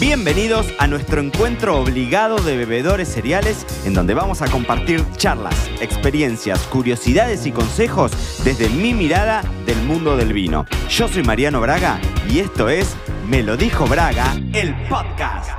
Bienvenidos a nuestro encuentro obligado de bebedores cereales en donde vamos a compartir charlas, experiencias, curiosidades y consejos desde mi mirada del mundo del vino. Yo soy Mariano Braga y esto es Me lo dijo Braga, el podcast.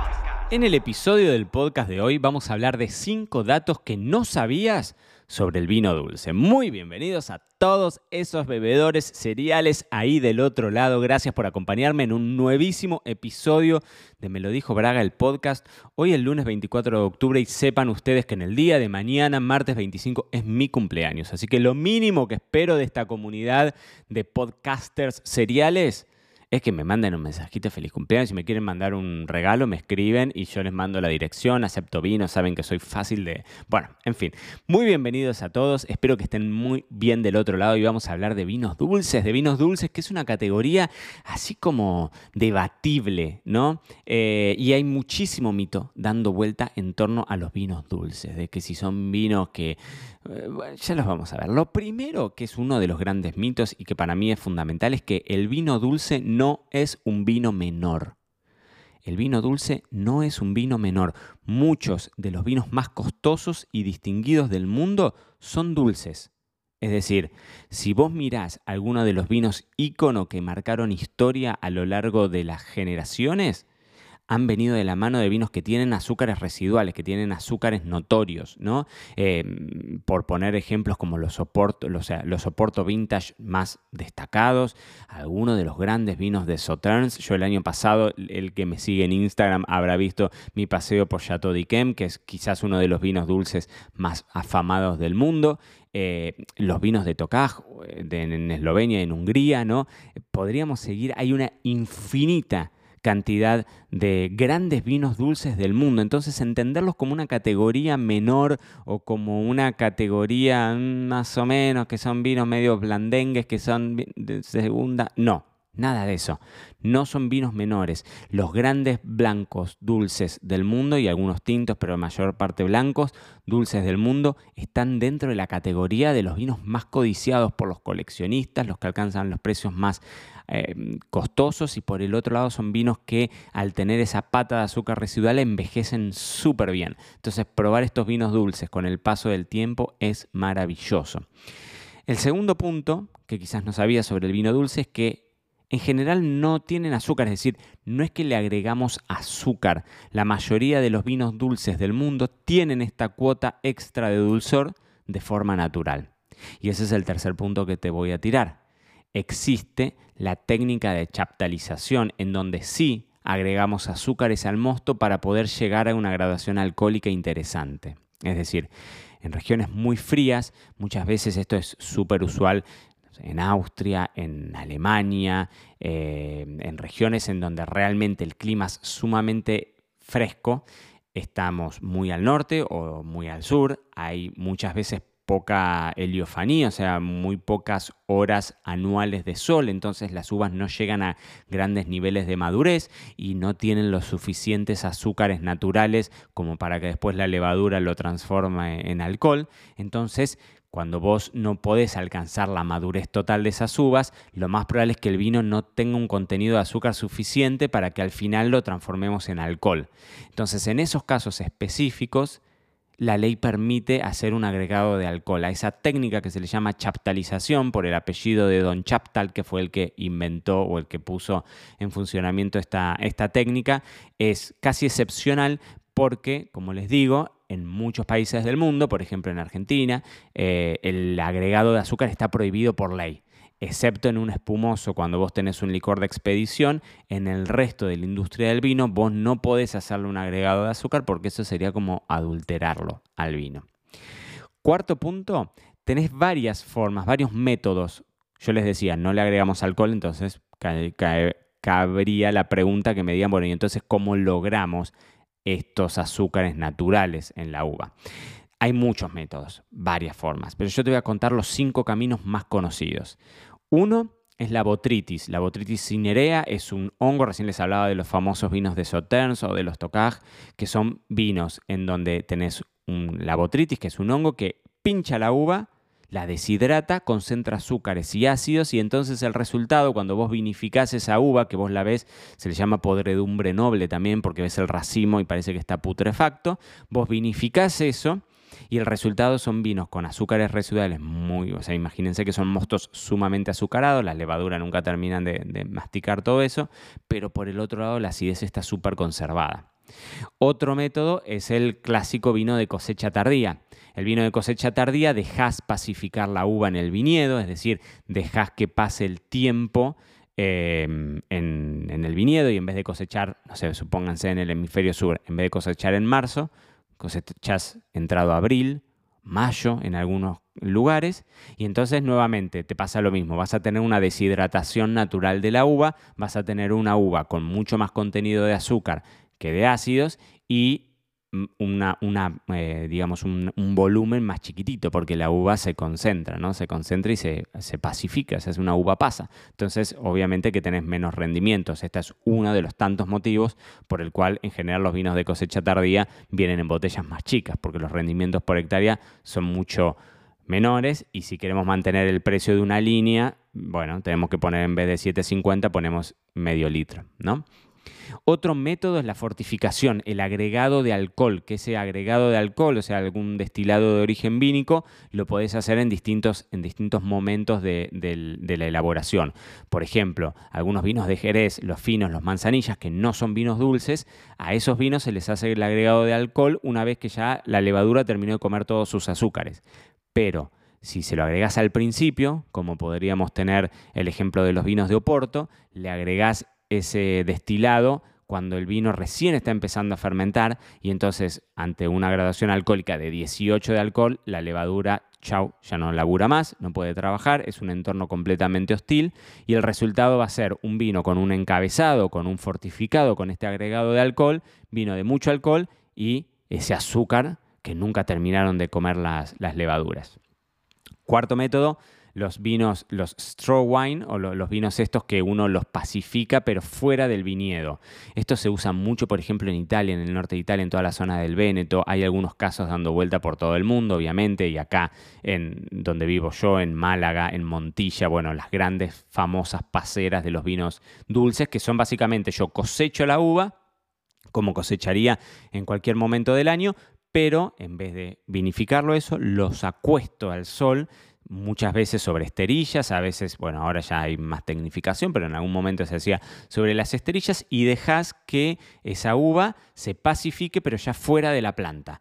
En el episodio del podcast de hoy vamos a hablar de 5 datos que no sabías sobre el vino dulce. Muy bienvenidos a todos esos bebedores cereales ahí del otro lado. Gracias por acompañarme en un nuevísimo episodio de Me lo dijo Braga, el podcast. Hoy el lunes 24 de octubre y sepan ustedes que en el día de mañana, martes 25, es mi cumpleaños. Así que lo mínimo que espero de esta comunidad de podcasters seriales es que me manden un mensajito feliz cumpleaños. Si me quieren mandar un regalo, me escriben y yo les mando la dirección. Acepto vino, saben que soy fácil de. Bueno, en fin. Muy bienvenidos a todos. Espero que estén muy bien del otro lado y vamos a hablar de vinos dulces, de vinos dulces, que es una categoría así como debatible, ¿no? Eh, y hay muchísimo mito dando vuelta en torno a los vinos dulces, de que si son vinos que eh, ya los vamos a ver. Lo primero, que es uno de los grandes mitos y que para mí es fundamental, es que el vino dulce no es un vino menor. El vino dulce no es un vino menor. Muchos de los vinos más costosos y distinguidos del mundo son dulces. Es decir, si vos mirás alguno de los vinos ícono que marcaron historia a lo largo de las generaciones, han venido de la mano de vinos que tienen azúcares residuales, que tienen azúcares notorios, ¿no? Em, por poner ejemplos como los soporto, los, los vintage más destacados, algunos de los grandes vinos de Sauternes. Yo el año pasado, el que me sigue en Instagram habrá visto mi paseo por Chateau d'Yquem, que es quizás uno de los vinos dulces más afamados del mundo. Eh, los vinos de Tokaj en Eslovenia, en Hungría, ¿no? Podríamos seguir, hay una infinita cantidad de grandes vinos dulces del mundo. Entonces entenderlos como una categoría menor o como una categoría más o menos, que son vinos medio blandengues, que son de segunda, no. Nada de eso. No son vinos menores. Los grandes blancos dulces del mundo y algunos tintos, pero mayor parte blancos dulces del mundo están dentro de la categoría de los vinos más codiciados por los coleccionistas, los que alcanzan los precios más eh, costosos y por el otro lado son vinos que al tener esa pata de azúcar residual envejecen súper bien. Entonces probar estos vinos dulces con el paso del tiempo es maravilloso. El segundo punto, que quizás no sabía sobre el vino dulce, es que en general no tienen azúcar, es decir, no es que le agregamos azúcar. La mayoría de los vinos dulces del mundo tienen esta cuota extra de dulzor de forma natural. Y ese es el tercer punto que te voy a tirar. Existe la técnica de chaptalización en donde sí agregamos azúcares al mosto para poder llegar a una graduación alcohólica interesante. Es decir, en regiones muy frías, muchas veces esto es súper usual en Austria, en Alemania, eh, en regiones en donde realmente el clima es sumamente fresco. Estamos muy al norte o muy al sur, hay muchas veces poca heliofanía, o sea, muy pocas horas anuales de sol, entonces las uvas no llegan a grandes niveles de madurez y no tienen los suficientes azúcares naturales como para que después la levadura lo transforme en alcohol. Entonces, cuando vos no podés alcanzar la madurez total de esas uvas, lo más probable es que el vino no tenga un contenido de azúcar suficiente para que al final lo transformemos en alcohol. Entonces, en esos casos específicos, la ley permite hacer un agregado de alcohol a esa técnica que se le llama chaptalización por el apellido de Don Chaptal, que fue el que inventó o el que puso en funcionamiento esta, esta técnica. Es casi excepcional porque, como les digo, en muchos países del mundo, por ejemplo en Argentina, eh, el agregado de azúcar está prohibido por ley, excepto en un espumoso cuando vos tenés un licor de expedición, en el resto de la industria del vino vos no podés hacerle un agregado de azúcar porque eso sería como adulterarlo al vino. Cuarto punto, tenés varias formas, varios métodos. Yo les decía, no le agregamos alcohol, entonces cabría la pregunta que me digan, bueno, y entonces, ¿cómo logramos estos azúcares naturales en la uva. Hay muchos métodos, varias formas, pero yo te voy a contar los cinco caminos más conocidos. Uno es la botritis. La botritis cinerea es un hongo, recién les hablaba de los famosos vinos de Sauternes o de los Tocaj, que son vinos en donde tenés la botritis, que es un hongo que pincha la uva, la deshidrata, concentra azúcares y ácidos y entonces el resultado, cuando vos vinificás esa uva, que vos la ves, se le llama podredumbre noble también porque ves el racimo y parece que está putrefacto, vos vinificás eso y el resultado son vinos con azúcares residuales muy, o sea, imagínense que son mostos sumamente azucarados, las levaduras nunca terminan de, de masticar todo eso, pero por el otro lado la acidez está súper conservada. Otro método es el clásico vino de cosecha tardía. El vino de cosecha tardía dejas pacificar la uva en el viñedo, es decir, dejas que pase el tiempo em, en, en, el viñedo y en vez de cosechar, no sé, supónganse en el hemisferio sur, en vez de cosechar en marzo, cosechas entrado abril, mayo en algunos lugares y entonces nuevamente te pasa lo mismo, vas a tener una deshidratación natural de la uva, vas a tener una uva con mucho más contenido de azúcar que de ácidos y una, eh, digamos, un, volumen más chiquitito, porque la uva se concentra, ¿no? Se concentra y se, se pacifica, se hace una uva pasa. Entonces, obviamente que tenés menos rendimientos. Este es uno de los tantos motivos por el cual, en general, los vinos de cosecha tardía vienen en botellas más chicas, porque los rendimientos por hectárea son mucho menores y si queremos mantener el precio de una línea, bueno, tenemos que poner en vez de 7.50 ponemos medio litro, ¿no? Otro método es la fortificación, el agregado de alcohol, que ese agregado de alcohol, o sea, algún destilado de origen vínico, lo podés hacer en distintos, en distintos momentos de, de, la elaboración. Por ejemplo, algunos vinos de Jerez, los finos, los manzanillas, que no son vinos dulces, a esos vinos se les hace el agregado de alcohol una vez que ya la levadura terminó de comer todos sus azúcares. Pero si se lo agregas al principio, como podríamos tener el ejemplo de los vinos de Oporto, le agregás ese destilado cuando el vino recién está empezando a fermentar y entonces ante una graduación alcohólica de 18 de alcohol, la levadura, chau, ya no labura más, no puede trabajar, es un entorno completamente hostil y el resultado va a ser un vino con un encabezado, con un fortificado, con este agregado de alcohol, vino de mucho alcohol y ese azúcar que nunca terminaron de comer las, las levaduras. Cuarto método, los vinos, los straw wine o los vinos estos que uno los pacifica pero fuera del viñedo. Esto se usa mucho, por ejemplo, en Italia, en el norte de Italia, en toda la zona del Véneto. Hay algunos casos dando vuelta por todo el mundo, obviamente, y acá en donde vivo yo, en Málaga, en Montilla, bueno, las grandes famosas paseras de los vinos dulces, que son básicamente yo cosecho la uva, como cosecharía en cualquier momento del año, pero en vez de vinificarlo eso, los acuesto al sol muchas veces sobre esterillas, a veces, bueno, ahora ya hay más tecnificación, pero en algún momento se hacía sobre las esterillas y dejas que esa uva se pacifique, pero ya fuera de la planta.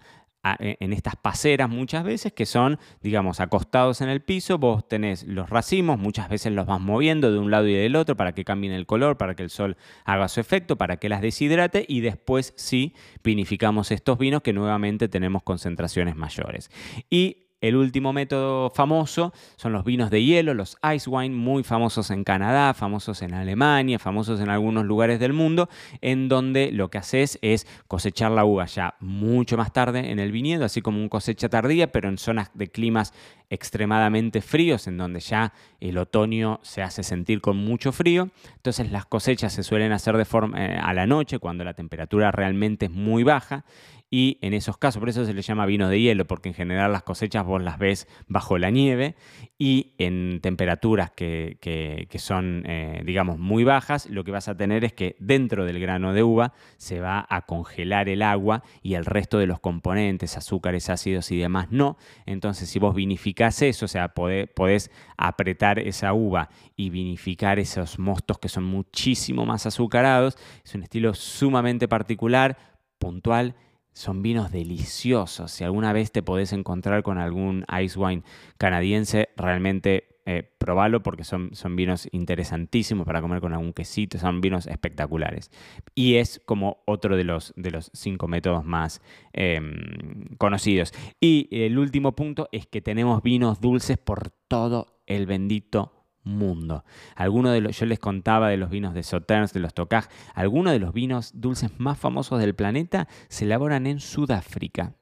E, en estas paseras muchas veces que son, digamos, acostados en el piso, vos tenés los racimos, muchas veces los vas moviendo de un lado y del otro para que cambien el color, para que el sol haga su efecto, para que las deshidrate y después sí vinificamos estos vinos que nuevamente tenemos concentraciones mayores. Y el último método famoso son los vinos de hielo, los ice wine, muy famosos en Canadá, famosos en Alemania, famosos en algunos lugares del mundo, en donde lo que haces es cosechar la uva ya mucho más tarde en el viñedo, así como un cosecha tardía, pero en zonas de climas extremadamente fríos, en donde ya el otoño se hace sentir con mucho frío. Entonces las cosechas se suelen hacer de forma, eh, a la noche, cuando la temperatura realmente es muy baja, y en esos casos, por eso se le llama vino de hielo, porque en general las cosechas vos las ves bajo la nieve y en temperaturas que, son, eh, digamos, muy bajas, lo que vas a tener es que dentro del grano de uva se va a congelar el agua y el resto de los componentes, azúcares, ácidos y demás no. Entonces, si vos vinificás eso, o sea, podés, podés apretar esa uva y vinificar esos mostos que son muchísimo más azucarados, es un estilo sumamente particular, puntual son vinos deliciosos. Si alguna vez te podés encontrar con algún ice wine canadiense, realmente eh, probalo porque son, son vinos interesantísimos para comer con algún quesito, son vinos espectaculares. Y es como otro de los, de los cinco métodos más em, conocidos. Y el último punto es que tenemos vinos dulces por todo el bendito mundo. Alguno de los, yo les contaba de los vinos de Sauternes, de los Tocaj, algunos de los vinos dulces más famosos del planeta se elaboran en Sudáfrica.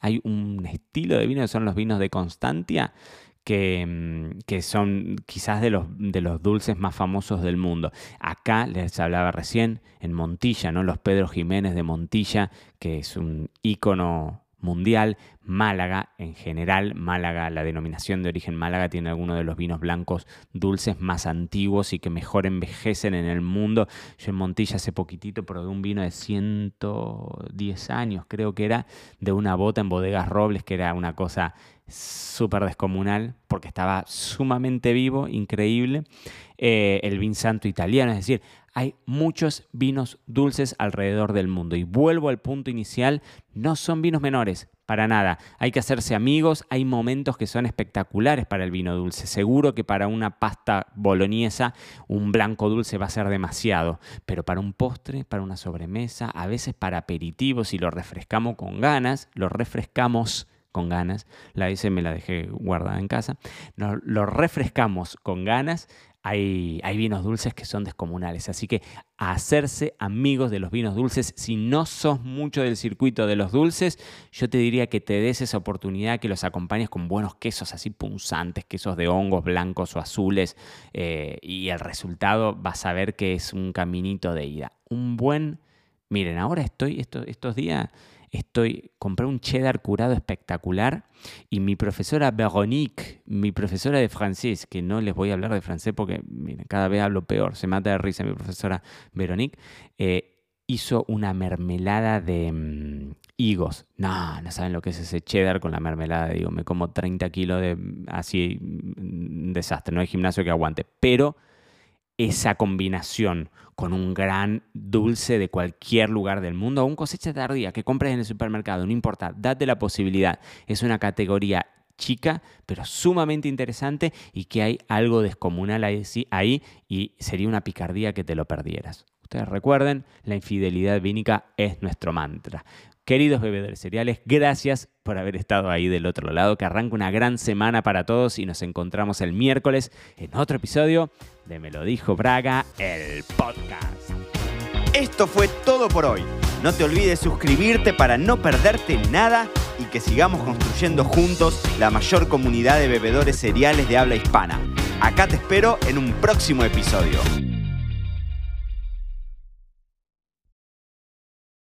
Hay un estilo de vino que son los vinos de Constantia, que, mm, que, son quizás de los, de los dulces más famosos del mundo. Acá les hablaba recién en Montilla, ¿no? Los Pedro Jiménez de Montilla, que es un ícono mundial. Málaga, en general, Málaga, la denominación de origen Málaga, tiene algunos de los vinos blancos dulces más antiguos y que mejor envejecen en el mundo. Yo en Montilla hace poquitito probé un vino de 110 años, creo que era, de una bota en bodegas Robles, que era una cosa súper descomunal, porque estaba sumamente vivo, increíble. Eh, el vin santo italiano, es decir, hay muchos vinos dulces alrededor del mundo. Y vuelvo al punto inicial, no son vinos menores, para nada. Hay que hacerse amigos, hay momentos que son espectaculares para el vino dulce. Seguro que para una pasta boloñesa un blanco dulce va a ser demasiado, pero para un postre, para una sobremesa, a veces para aperitivos, si lo refrescamos con ganas, lo refrescamos con ganas, la S me la dejé guardada en casa, lo refrescamos con ganas, hay, vinos dulces que son descomunales. Así que hacerse amigos de los vinos dulces, si no sos mucho del circuito de los dulces, yo te diría que te des esa oportunidad, que los acompañes con buenos quesos así punzantes, quesos de hongos blancos o azules, eh, y el resultado vas a ver que es un caminito de ida. Un buen... Miren, ahora estoy estos días estoy, compré un cheddar curado espectacular y mi profesora Veronique, mi profesora de francés, que no les voy a hablar de francés porque miren, cada vez hablo peor, se mata de risa mi profesora Veronique, eh, hizo una mermelada de mm, higos. No, no saben lo que es ese cheddar con la mermelada digo, me como 30 kilos de así, un desastre, no hay gimnasio que aguante, pero esa combinación con un gran dulce de cualquier lugar del mundo un cosecha tardía que compres en el supermercado, no importa, date la posibilidad. Es una categoría chica, pero sumamente interesante y que hay algo descomunal ahí y sería una picardía que te lo perdieras. Recuerden, la infidelidad vínica es nuestro mantra. Queridos bebedores cereales, gracias por haber estado ahí del otro lado, que arranca una gran semana para todos y nos encontramos el miércoles en otro episodio de Me lo dijo Braga, el podcast. Esto fue todo por hoy. No te olvides suscribirte para no perderte nada y que sigamos construyendo juntos la mayor comunidad de bebedores cereales de habla hispana. Acá te espero en un próximo episodio.